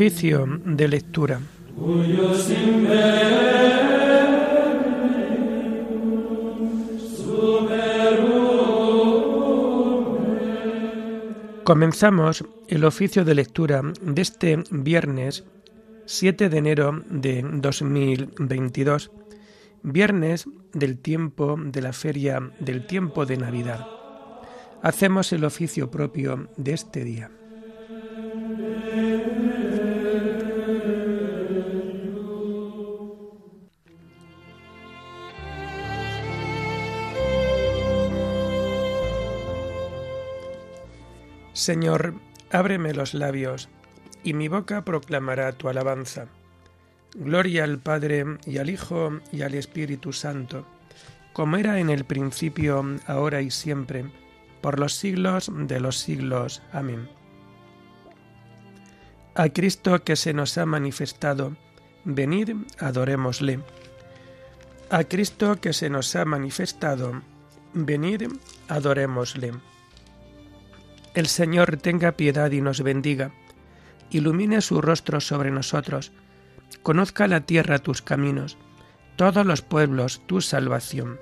Oficio de lectura. Comenzamos el oficio de lectura de este viernes 7 de enero de 2022, viernes del tiempo de la feria del tiempo de Navidad. Hacemos el oficio propio de este día. Señor, ábreme los labios, y mi boca proclamará tu alabanza. Gloria al Padre y al Hijo y al Espíritu Santo, como era en el principio, ahora y siempre, por los siglos de los siglos. Amén. A Cristo que se nos ha manifestado, venid, adorémosle. A Cristo que se nos ha manifestado, venid, adorémosle. El Señor tenga piedad y nos bendiga, ilumine su rostro sobre nosotros, conozca la tierra tus caminos, todos los pueblos tu salvación.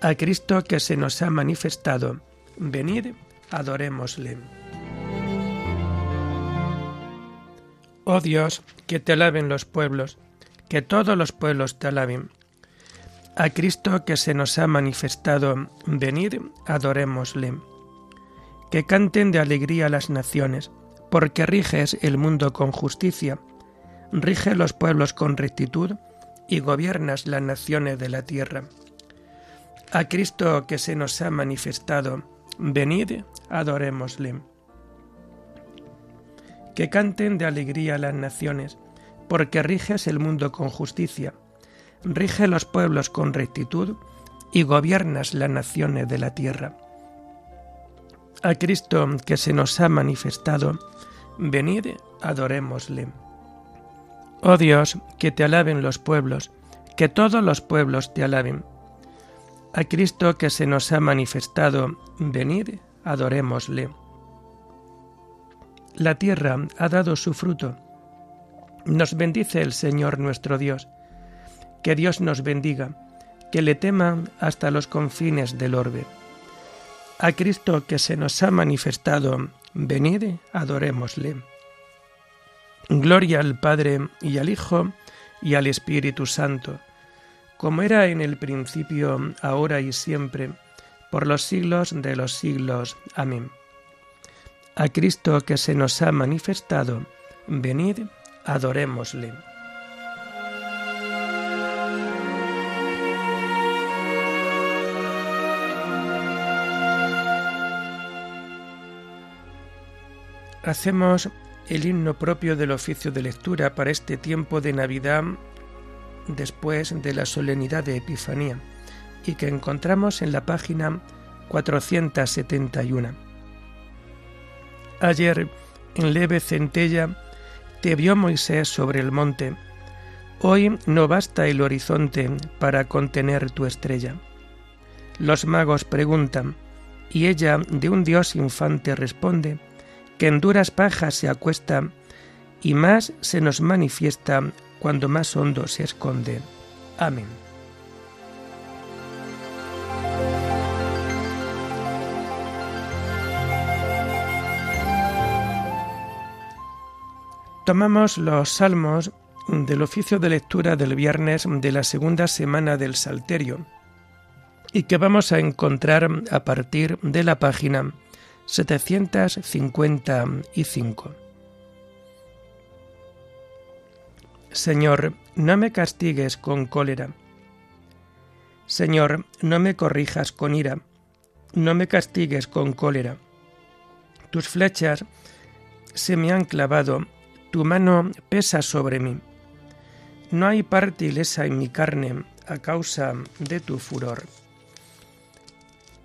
A Cristo que se nos ha manifestado, venid, adorémosle. Oh Dios, que te alaben los pueblos, que todos los pueblos te alaben. A Cristo que se nos ha manifestado, venid, adorémosle que canten de alegría las naciones, porque riges el mundo con justicia, rige los pueblos con rectitud y gobiernas las naciones de la tierra. A Cristo que se nos ha manifestado, venid, adorémosle. Que canten de alegría las naciones, porque riges el mundo con justicia, rige los pueblos con rectitud y gobiernas las naciones de la tierra a Cristo que se nos ha manifestado, venid, adorémosle. Oh Dios, que te alaben los pueblos, que todos los pueblos te alaben. A Cristo que se nos ha manifestado, venid, adorémosle. La tierra ha dado su fruto. Nos bendice el Señor nuestro Dios. Que Dios nos bendiga, que le teman hasta los confines del orbe a Cristo que se nos ha manifestado, venid, adorémosle. Gloria al Padre y al Hijo y al Espíritu Santo, como era en el principio, ahora y siempre, por los siglos de los siglos. Amén. A Cristo que se nos ha manifestado, venid, adorémosle. Hacemos el himno propio del oficio de lectura para este tiempo de Navidad después de la solemnidad de Epifanía y que encontramos en la página 471. Ayer, en leve centella, te vio Moisés sobre el monte. Hoy no basta el horizonte para contener tu estrella. Los magos preguntan, y ella de un dios infante responde, que en duras pajas se acuesta y más se nos manifiesta cuando más hondo se esconde. Amén. Tomamos los salmos del oficio de lectura del viernes de la segunda semana del Salterio y que vamos a encontrar a partir de la página 755. Señor, no me castigues con cólera. Señor, no me corrijas con ira. No me castigues con cólera. Tus flechas se me han clavado, tu mano pesa sobre mí. No hay parte ilesa en mi carne a causa de tu furor.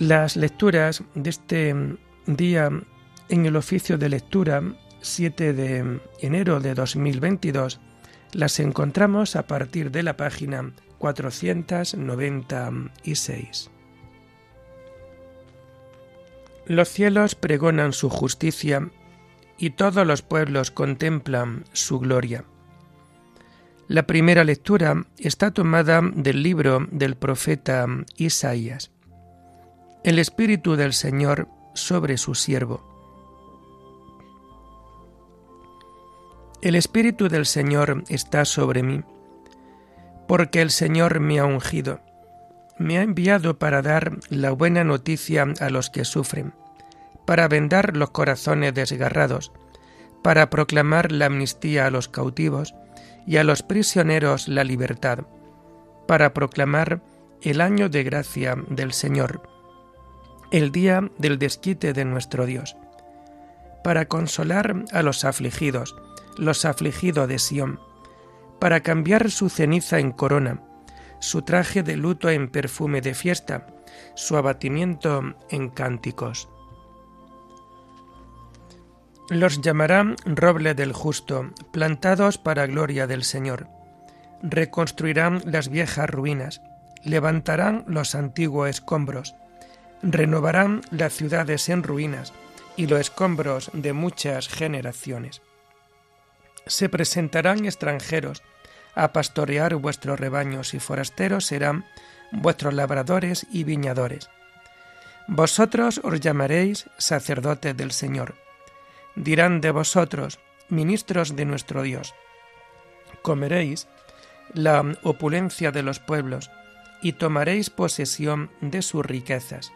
Las lecturas de este día en el oficio de lectura 7 de enero de 2022 las encontramos a partir de la página 496. Los cielos pregonan su justicia y todos los pueblos contemplan su gloria. La primera lectura está tomada del libro del profeta Isaías. El Espíritu del Señor sobre su siervo. El Espíritu del Señor está sobre mí porque el Señor me ha ungido. Me ha enviado para dar la buena noticia a los que sufren, para vendar los corazones desgarrados, para proclamar la amnistía a los cautivos y a los prisioneros la libertad, para proclamar el año de gracia del Señor, el día del desquite de nuestro Dios, para consolar a los afligidos, los afligidos de Sión, para cambiar su ceniza en corona, su traje de luto en perfume de fiesta, su abatimiento en cánticos. Los llamarán roble del justo, plantados para gloria del Señor. Reconstruirán las viejas ruinas, levantarán los antiguos escombros, renovarán las ciudades en ruinas y los escombros de muchas generaciones. Se presentarán extranjeros, a pastorear vuestros rebaños y forasteros serán vuestros labradores y viñadores. Vosotros os llamaréis sacerdotes del Señor. Dirán de vosotros, ministros de nuestro Dios. Comeréis la opulencia de los pueblos y tomaréis posesión de sus riquezas.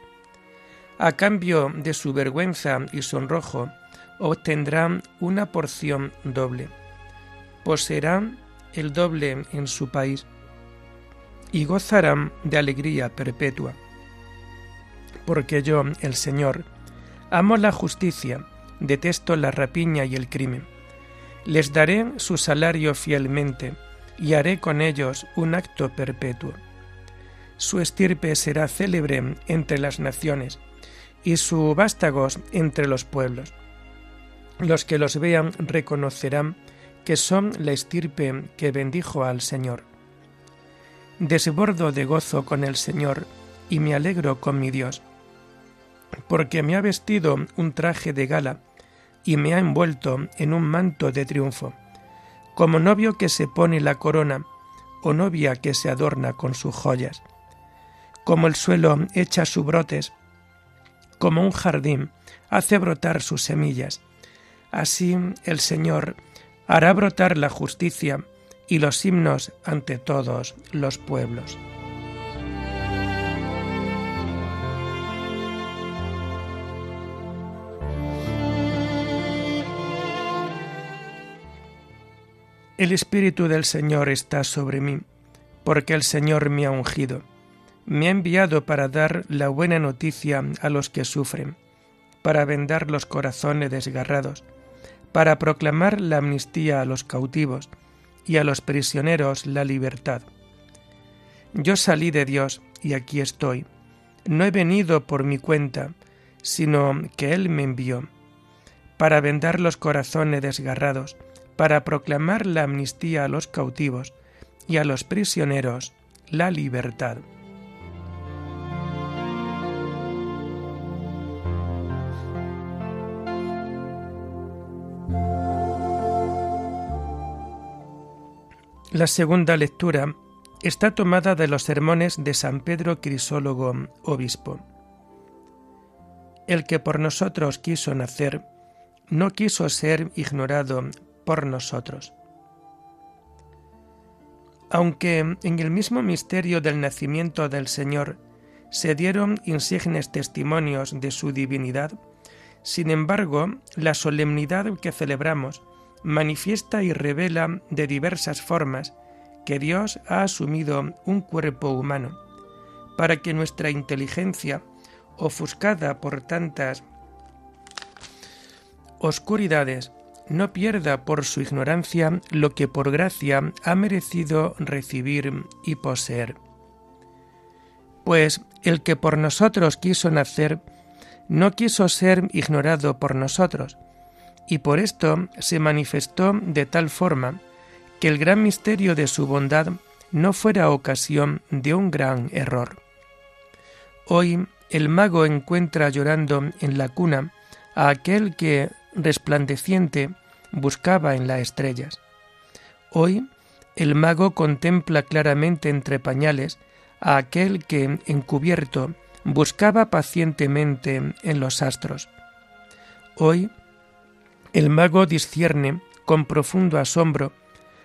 A cambio de su vergüenza y sonrojo, obtendrán una porción doble. Poseerán el doble en su país y gozarán de alegría perpetua. Porque yo, el Señor, amo la justicia, detesto la rapiña y el crimen. Les daré su salario fielmente y haré con ellos un acto perpetuo. Su estirpe será célebre entre las naciones y su vástagos entre los pueblos. Los que los vean reconocerán que son la estirpe que bendijo al Señor. Desbordo de gozo con el Señor y me alegro con mi Dios, porque me ha vestido un traje de gala y me ha envuelto en un manto de triunfo, como novio que se pone la corona o novia que se adorna con sus joyas. Como el suelo echa sus brotes, como un jardín hace brotar sus semillas, así el Señor hará brotar la justicia y los himnos ante todos los pueblos. El Espíritu del Señor está sobre mí, porque el Señor me ha ungido. Me ha enviado para dar la buena noticia a los que sufren, para vendar los corazones desgarrados, para proclamar la amnistía a los cautivos y a los prisioneros la libertad. Yo salí de Dios y aquí estoy. No he venido por mi cuenta, sino que Él me envió, para vendar los corazones desgarrados, para proclamar la amnistía a los cautivos y a los prisioneros la libertad. La segunda lectura está tomada de los sermones de San Pedro Crisólogo, obispo. El que por nosotros quiso nacer, no quiso ser ignorado por nosotros. Aunque en el mismo misterio del nacimiento del Señor se dieron insignes testimonios de su divinidad, sin embargo, la solemnidad que celebramos manifiesta y revela de diversas formas que Dios ha asumido un cuerpo humano, para que nuestra inteligencia, ofuscada por tantas oscuridades, no pierda por su ignorancia lo que por gracia ha merecido recibir y poseer. Pues el que por nosotros quiso nacer, no quiso ser ignorado por nosotros, y por esto se manifestó de tal forma que el gran misterio de su bondad no fuera ocasión de un gran error. Hoy el mago encuentra llorando en la cuna a aquel que, resplandeciente, buscaba en las estrellas. Hoy el mago contempla claramente entre pañales a aquel que, encubierto, buscaba pacientemente en los astros. Hoy el mago discierne con profundo asombro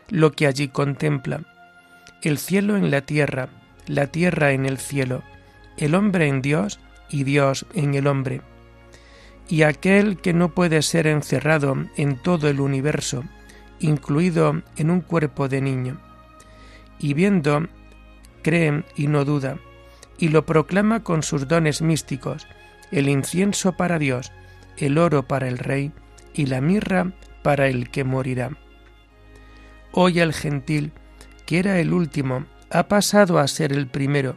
lo que allí contempla, el cielo en la tierra, la tierra en el cielo, el hombre en Dios y Dios en el hombre. Y aquel que no puede ser encerrado en todo el universo, incluido en un cuerpo de niño. Y viendo, cree y no duda, y lo proclama con sus dones místicos, el incienso para Dios, el oro para el Rey, y la mirra para el que morirá. Hoy el gentil, que era el último, ha pasado a ser el primero,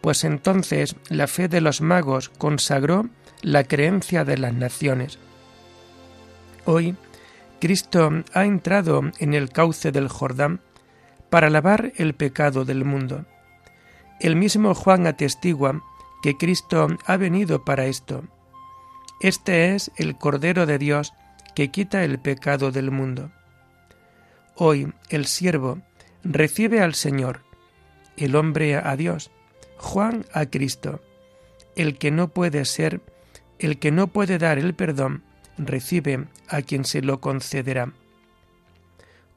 pues entonces la fe de los magos consagró la creencia de las naciones. Hoy Cristo ha entrado en el cauce del Jordán para lavar el pecado del mundo. El mismo Juan atestigua que Cristo ha venido para esto este es el Cordero de Dios que quita el pecado del mundo. Hoy el siervo, recibe al Señor, el hombre a Dios, Juan a Cristo. El que no puede ser, el que no puede dar el perdón, recibe a quien se lo concederá.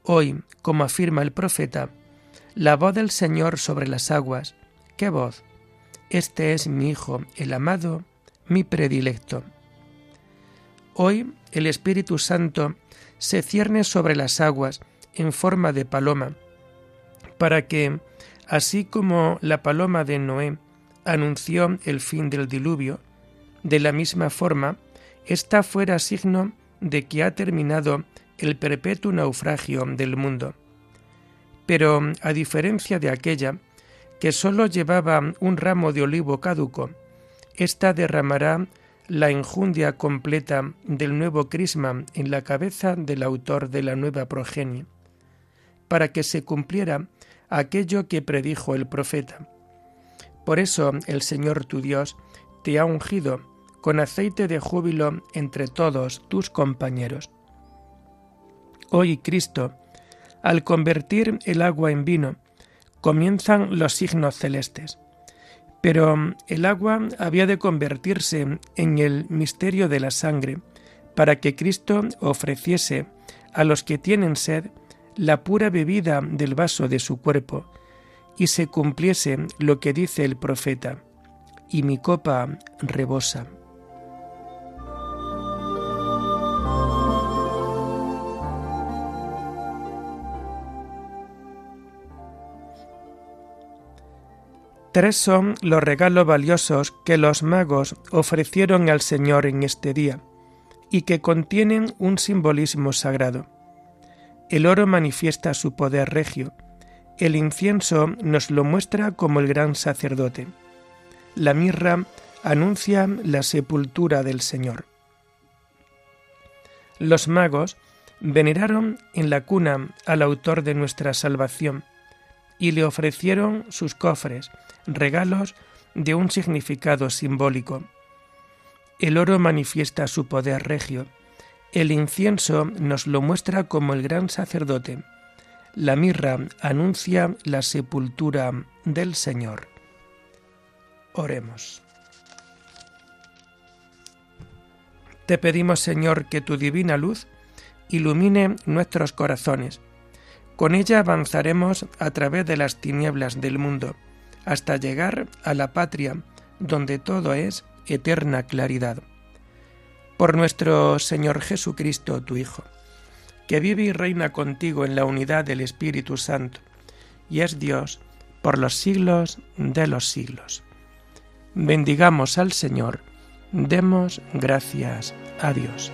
Hoy, como afirma el profeta, la voz del Señor sobre las aguas, ¿qué voz? Este es mi Hijo, el amado, mi predilecto. Hoy el Espíritu Santo se cierne sobre las aguas en forma de paloma, para que, así como la paloma de Noé anunció el fin del diluvio, de la misma forma, ésta fuera signo de que ha terminado el perpetuo naufragio del mundo. Pero, a diferencia de aquella, que sólo llevaba un ramo de olivo caduco, ésta derramará la enjundia completa del nuevo crisma en la cabeza del autor de la nueva progenie, para que se cumpliera aquello que predijo el profeta. Por eso el Señor tu Dios te ha ungido con aceite de júbilo entre todos tus compañeros. Hoy Cristo, al convertir el agua en vino, comienzan los signos celestes. Pero el agua había de convertirse en el misterio de la sangre, para que Cristo ofreciese a los que tienen sed la pura bebida del vaso de su cuerpo, y se cumpliese lo que dice el profeta, y mi copa rebosa. Tres son los regalos valiosos que los magos ofrecieron al Señor en este día y que contienen un simbolismo sagrado. El oro manifiesta su poder regio, el incienso nos lo muestra como el gran sacerdote, la mirra anuncia la sepultura del Señor. Los magos veneraron en la cuna al autor de nuestra salvación y le ofrecieron sus cofres, regalos de un significado simbólico. El oro manifiesta su poder regio, el incienso nos lo muestra como el gran sacerdote, la mirra anuncia la sepultura del Señor. Oremos. Te pedimos, Señor, que tu divina luz ilumine nuestros corazones. Con ella avanzaremos a través de las tinieblas del mundo hasta llegar a la patria donde todo es eterna claridad. Por nuestro Señor Jesucristo, tu Hijo, que vive y reina contigo en la unidad del Espíritu Santo, y es Dios por los siglos de los siglos. Bendigamos al Señor, demos gracias a Dios.